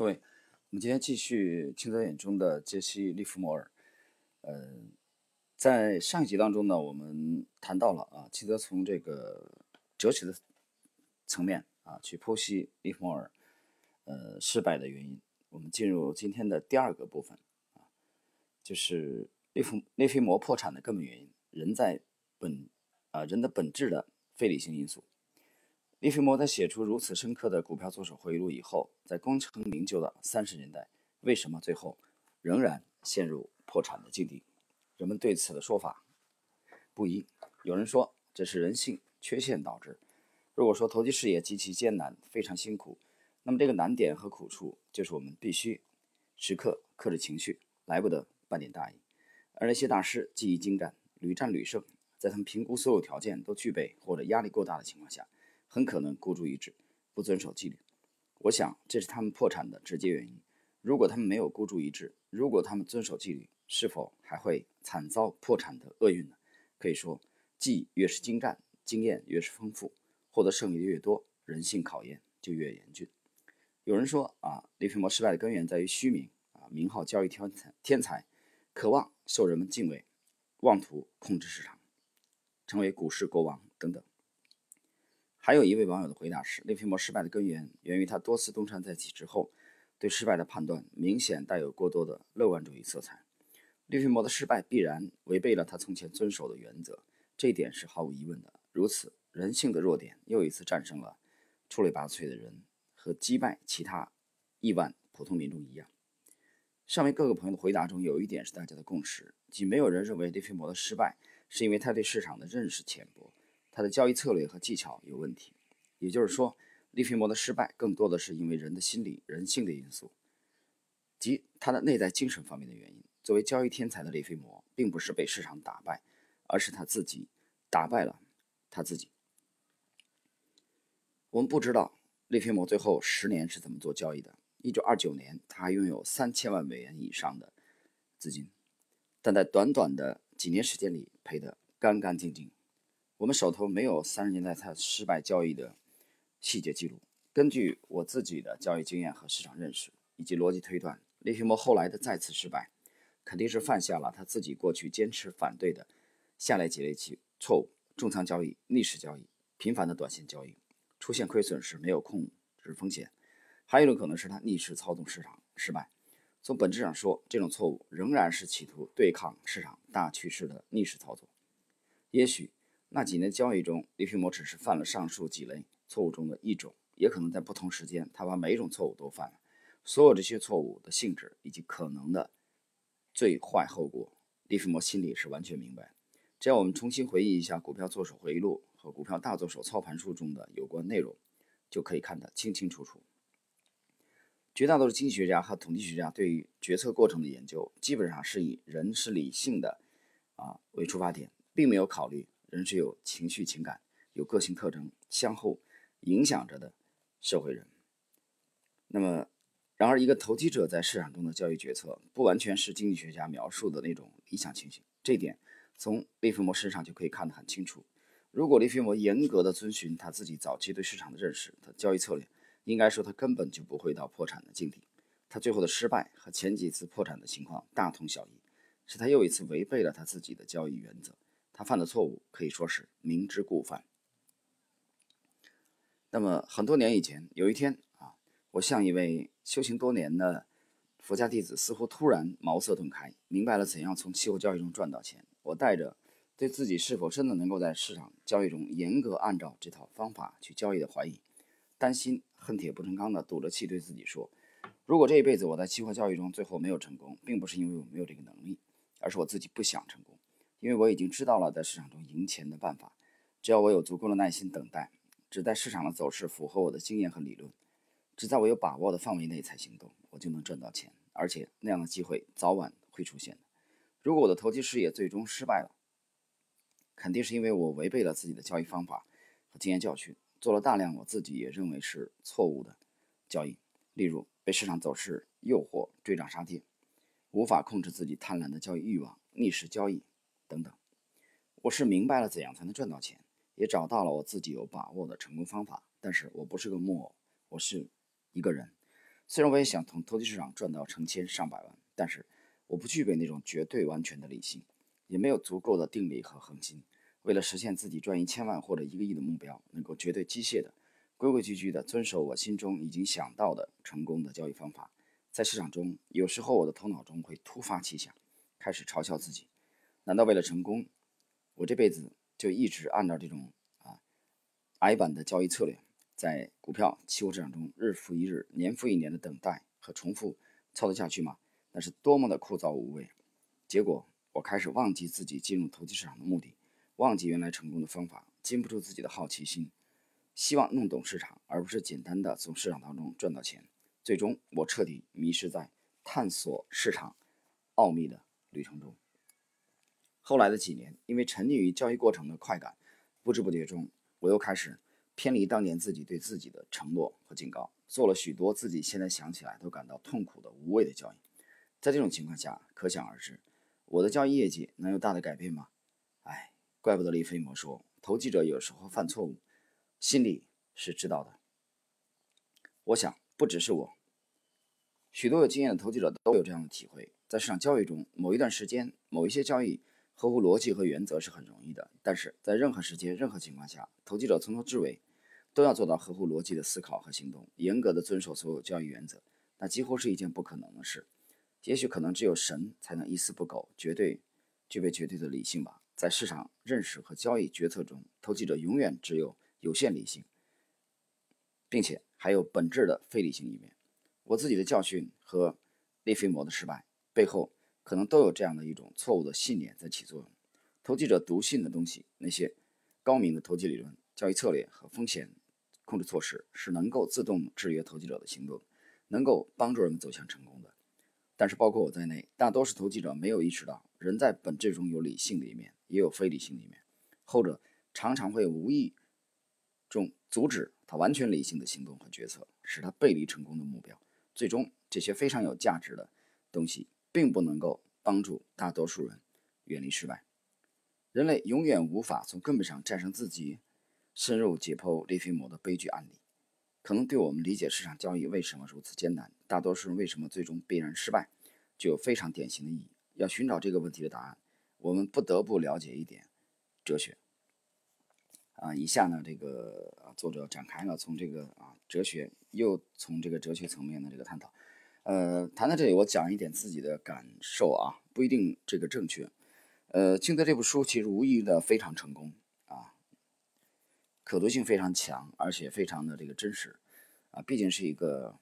各位，我们今天继续清泽眼中的杰西·利弗摩尔。呃，在上一集当中呢，我们谈到了啊，清泽从这个哲学的层面啊去剖析利弗摩尔呃失败的原因。我们进入今天的第二个部分啊，就是利弗利弗摩破产的根本原因，人在本啊人的本质的非理性因素。利弗莫在写出如此深刻的股票作手回忆录以后，在功成名就的三十年代，为什么最后仍然陷入破产的境地？人们对此的说法不一。有人说这是人性缺陷导致。如果说投机事业极其艰难，非常辛苦，那么这个难点和苦处就是我们必须时刻克制情绪，来不得半点大意。而那些大师技艺精湛，屡战屡胜，在他们评估所有条件都具备或者压力过大的情况下。很可能孤注一掷，不遵守纪律。我想这是他们破产的直接原因。如果他们没有孤注一掷，如果他们遵守纪律，是否还会惨遭破产的厄运呢？可以说，技越是精湛，经验越是丰富，获得胜利的越多，人性考验就越严峻。有人说啊，利弗摩失败的根源在于虚名啊，名号交易天才，天才，渴望受人们敬畏，妄图控制市场，成为股市国王等等。还有一位网友的回答是：利弗摩失败的根源源于他多次东山再起之后，对失败的判断明显带有过多的乐观主义色彩。利弗摩的失败必然违背了他从前遵守的原则，这一点是毫无疑问的。如此，人性的弱点又一次战胜了出类拔萃的人，和击败其他亿万普通民众一样。上面各个朋友的回答中有一点是大家的共识，即没有人认为利弗摩的失败是因为他对市场的认识浅薄。他的交易策略和技巧有问题，也就是说，利弗摩的失败更多的是因为人的心理、人性的因素，即他的内在精神方面的原因。作为交易天才的利弗摩，并不是被市场打败，而是他自己打败了他自己。我们不知道利弗摩最后十年是怎么做交易的。一九二九年，他还拥有三千万美元以上的资金，但在短短的几年时间里，赔得干干净净。我们手头没有三十年代他失败交易的细节记录。根据我自己的交易经验和市场认识以及逻辑推断，利弗莫后来的再次失败，肯定是犯下了他自己过去坚持反对的下列几类其错误：重仓交易、逆势交易、频繁的短线交易，出现亏损时没有控制风险。还有一种可能是他逆势操纵市场失败。从本质上说，这种错误仍然是企图对抗市场大趋势的逆势操作。也许。那几年交易中，利弗莫只是犯了上述几类错误中的一种，也可能在不同时间，他把每一种错误都犯了。所有这些错误的性质以及可能的最坏后果，利弗莫心里是完全明白。只要我们重新回忆一下《股票作手回忆录》和《股票大作手操盘术》中的有关内容，就可以看得清清楚楚。绝大多数经济学家和统计学家对于决策过程的研究，基本上是以人是理性的啊为出发点，并没有考虑。人是有情绪、情感、有个性特征相互影响着的社会人。那么，然而，一个投机者在市场中的交易决策，不完全是经济学家描述的那种理想情形。这一点从利弗摩身上就可以看得很清楚。如果利弗摩严格的遵循他自己早期对市场的认识，他交易策略，应该说他根本就不会到破产的境地。他最后的失败和前几次破产的情况大同小异，是他又一次违背了他自己的交易原则。他犯的错误可以说是明知故犯。那么很多年以前，有一天啊，我像一位修行多年的佛家弟子，似乎突然茅塞顿开，明白了怎样从期货交易中赚到钱。我带着对自己是否真的能够在市场交易中严格按照这套方法去交易的怀疑，担心恨铁不成钢的赌着气对自己说：如果这一辈子我在期货交易中最后没有成功，并不是因为我没有这个能力，而是我自己不想成功。因为我已经知道了在市场中赢钱的办法，只要我有足够的耐心等待，只待市场的走势符合我的经验和理论，只在我有把握的范围内才行动，我就能赚到钱。而且那样的机会早晚会出现的。如果我的投机事业最终失败了，肯定是因为我违背了自己的交易方法和经验教训，做了大量我自己也认为是错误的交易，例如被市场走势诱惑追涨杀跌，无法控制自己贪婪的交易欲望，逆势交易。等等，我是明白了怎样才能赚到钱，也找到了我自己有把握的成功方法。但是我不是个木偶，我是一个人，虽然我也想从投机市场赚到成千上百万，但是我不具备那种绝对完全的理性，也没有足够的定力和恒心。为了实现自己赚一千万或者一个亿的目标，能够绝对机械的、规规矩矩的遵守我心中已经想到的成功的交易方法，在市场中，有时候我的头脑中会突发奇想，开始嘲笑自己：难道为了成功，我这辈子就一直按照这种啊矮板的交易策略？在股票、期货市场中，日复一日、年复一年的等待和重复操作下去吗？那是多么的枯燥无味！结果，我开始忘记自己进入投机市场的目的，忘记原来成功的方法，禁不住自己的好奇心，希望弄懂市场，而不是简单的从市场当中赚到钱。最终，我彻底迷失在探索市场奥秘的旅程中。后来的几年，因为沉溺于交易过程的快感，不知不觉中，我又开始。偏离当年自己对自己的承诺和警告，做了许多自己现在想起来都感到痛苦的无谓的交易。在这种情况下，可想而知，我的交易业绩能有大的改变吗？哎，怪不得利菲摩说，投机者有时候犯错误，心里是知道的。我想，不只是我，许多有经验的投机者都有这样的体会。在市场交易中，某一段时间，某一些交易。合乎逻辑和原则是很容易的，但是在任何时间、任何情况下，投机者从头至尾都要做到合乎逻辑的思考和行动，严格的遵守所有交易原则，那几乎是一件不可能的事。也许可能只有神才能一丝不苟、绝对具备绝对的理性吧。在市场认识和交易决策中，投机者永远只有有限理性，并且还有本质的非理性一面。我自己的教训和利菲摩的失败背后。可能都有这样的一种错误的信念在起作用。投机者笃信的东西，那些高明的投机理论、交易策略和风险控制措施，是能够自动制约投机者的行动，能够帮助人们走向成功的。但是，包括我在内，大多数投机者没有意识到，人在本质中有理性的一面，也有非理性的一面。后者常常会无意中阻止他完全理性的行动和决策，使他背离成功的目标。最终，这些非常有价值的东西。并不能够帮助大多数人远离失败。人类永远无法从根本上战胜自己。深入解剖利菲摩的悲剧案例，可能对我们理解市场交易为什么如此艰难，大多数人为什么最终必然失败，具有非常典型的意义。要寻找这个问题的答案，我们不得不了解一点哲学。啊，以下呢，这个作者展开了从这个啊哲学，又从这个哲学层面的这个探讨。呃，谈到这里，我讲一点自己的感受啊，不一定这个正确。呃，清德这部书其实无疑的非常成功啊，可读性非常强，而且非常的这个真实啊，毕竟是一个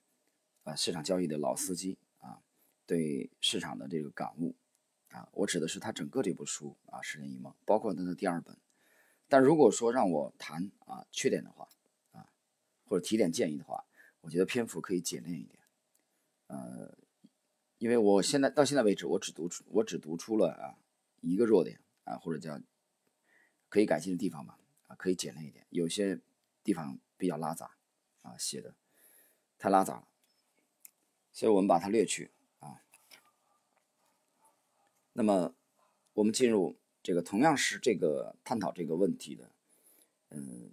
啊市场交易的老司机啊，对市场的这个感悟啊，我指的是他整个这部书啊《十年一梦》，包括他的第二本。但如果说让我谈啊缺点的话啊，或者提点建议的话，我觉得篇幅可以简练一点。呃，因为我现在到现在为止，我只读出我只读出了啊一个弱点啊，或者叫可以改进的地方吧，啊，可以简练一点，有些地方比较拉杂啊，写的太拉杂了，所以我们把它略去啊。那么我们进入这个同样是这个探讨这个问题的，嗯，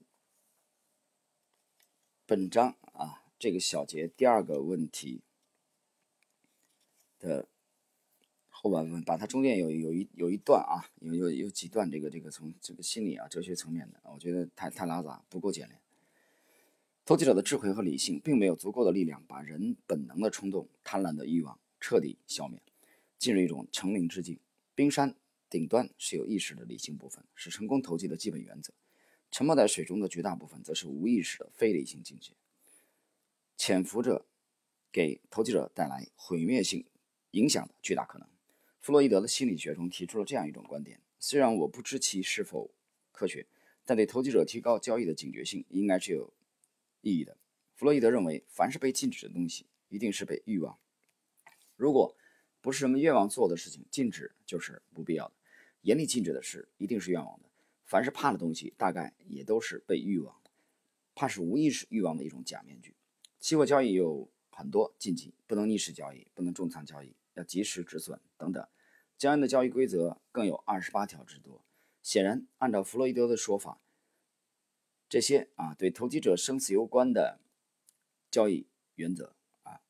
本章啊这个小节第二个问题。的后半部分，把它中间有有一有一段啊，有有有几段这个这个从这个心理啊哲学层面的，我觉得太太拉杂，不够简练。投机者的智慧和理性并没有足够的力量把人本能的冲动、贪婪的欲望彻底消灭，进入一种成名之境。冰山顶端是有意识的理性部分，是成功投机的基本原则；沉没在水中的绝大部分则是无意识的非理性境界，潜伏着，给投机者带来毁灭性。影响的巨大可能。弗洛伊德的心理学中提出了这样一种观点：虽然我不知其是否科学，但对投机者提高交易的警觉性应该是有意义的。弗洛伊德认为，凡是被禁止的东西，一定是被欲望；如果不是什么愿望做的事情，禁止就是不必要的。严厉禁止的事，一定是愿望的。凡是怕的东西，大概也都是被欲望的。怕是无意识欲望的一种假面具。期货交易有很多禁忌，不能逆势交易，不能重仓交易。要及时止损等等，交易的交易规则更有二十八条之多。显然，按照弗洛伊德的说法，这些啊对投机者生死攸关的交易原则啊，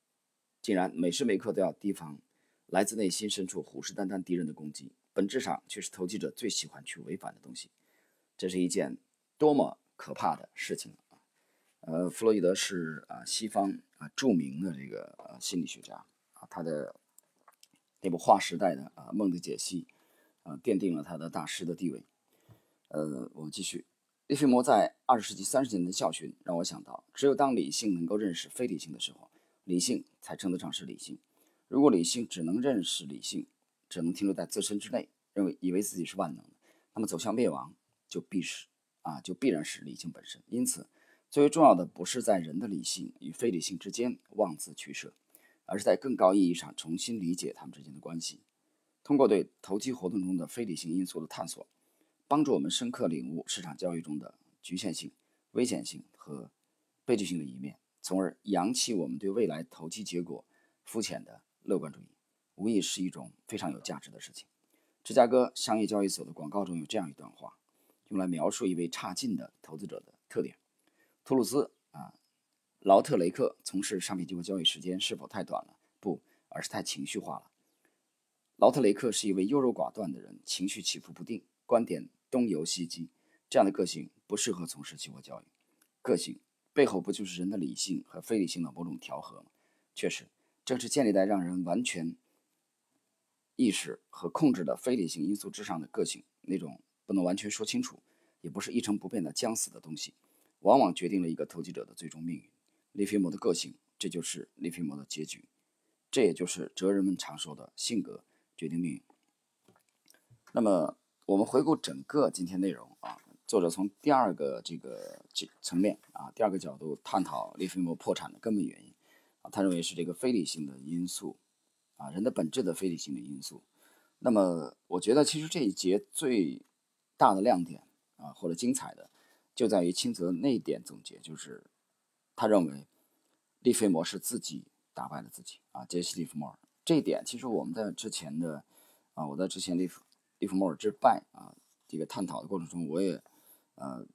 竟然每时每刻都要提防来自内心深处虎视眈眈敌人的攻击，本质上却是投机者最喜欢去违反的东西。这是一件多么可怕的事情啊！呃，弗洛伊德是啊西方啊著名的这个呃心理学家啊，他的那部划时代的啊梦的解析啊奠定了他的大师的地位。呃，我们继续。利菲摩在二十世纪三十年的教训让我想到，只有当理性能够认识非理性的时候，理性才称得上是理性。如果理性只能认识理性，只能停留在自身之内，认为以为自己是万能的，那么走向灭亡就必是啊，就必然是理性本身。因此，最为重要的不是在人的理性与非理性之间妄自取舍，而是在更高意义上重新理解他们之间的关系。通过对投机活动中的非理性因素的探索。帮助我们深刻领悟市场交易中的局限性、危险性和悲剧性的一面，从而扬弃我们对未来投机结果肤浅的乐观主义，无疑是一种非常有价值的事情。芝加哥商业交易所的广告中有这样一段话，用来描述一位差劲的投资者的特点：图鲁斯，劳特雷克从事商品期货交易时间是否太短了？不，而是太情绪化了。劳特雷克是一位优柔寡断的人，情绪起伏不定。观点东游西击，这样的个性不适合从事期货交易。个性背后不就是人的理性和非理性的某种调和吗？确实，正是建立在让人完全意识和控制的非理性因素之上的个性，那种不能完全说清楚，也不是一成不变的将死的东西，往往决定了一个投机者的最终命运。利菲摩的个性，这就是利菲摩的结局，这也就是哲人们常说的性格决定命运。那么。我们回顾整个今天内容啊，作者从第二个这个层面啊，第二个角度探讨利菲莫破产的根本原因啊，他认为是这个非理性的因素啊，人的本质的非理性的因素。那么，我觉得其实这一节最大的亮点啊，或者精彩的，就在于清泽那一点总结，就是他认为利菲摩是自己打败了自己啊，杰西·利弗莫尔这一点，其实我们在之前的啊，我在之前利弗。利弗莫尔之败啊，这个探讨的过程中，我也呃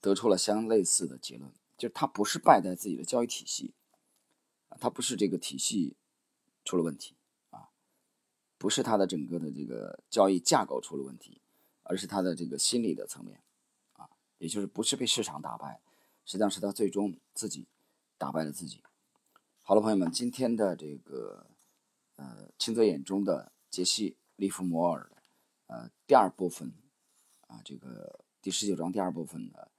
得出了相类似的结论，就是他不是败在自己的交易体系，他不是这个体系出了问题啊，不是他的整个的这个交易架构出了问题，而是他的这个心理的层面啊，也就是不是被市场打败，实际上是他最终自己打败了自己。好了，朋友们，今天的这个呃清泽眼中的杰西·利弗摩尔。呃，第二部分啊，这个第十九章第二部分的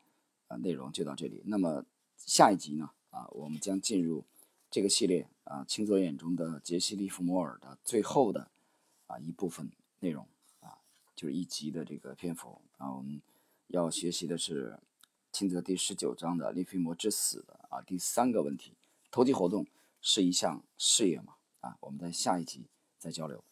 呃内容就到这里。那么下一集呢啊，我们将进入这个系列啊，清泽眼中的杰西·利弗摩尔的最后的啊一部分内容啊，就是一集的这个篇幅啊，我们要学习的是清泽第十九章的利菲摩之死的啊第三个问题：投机活动是一项事业吗？啊，我们在下一集再交流。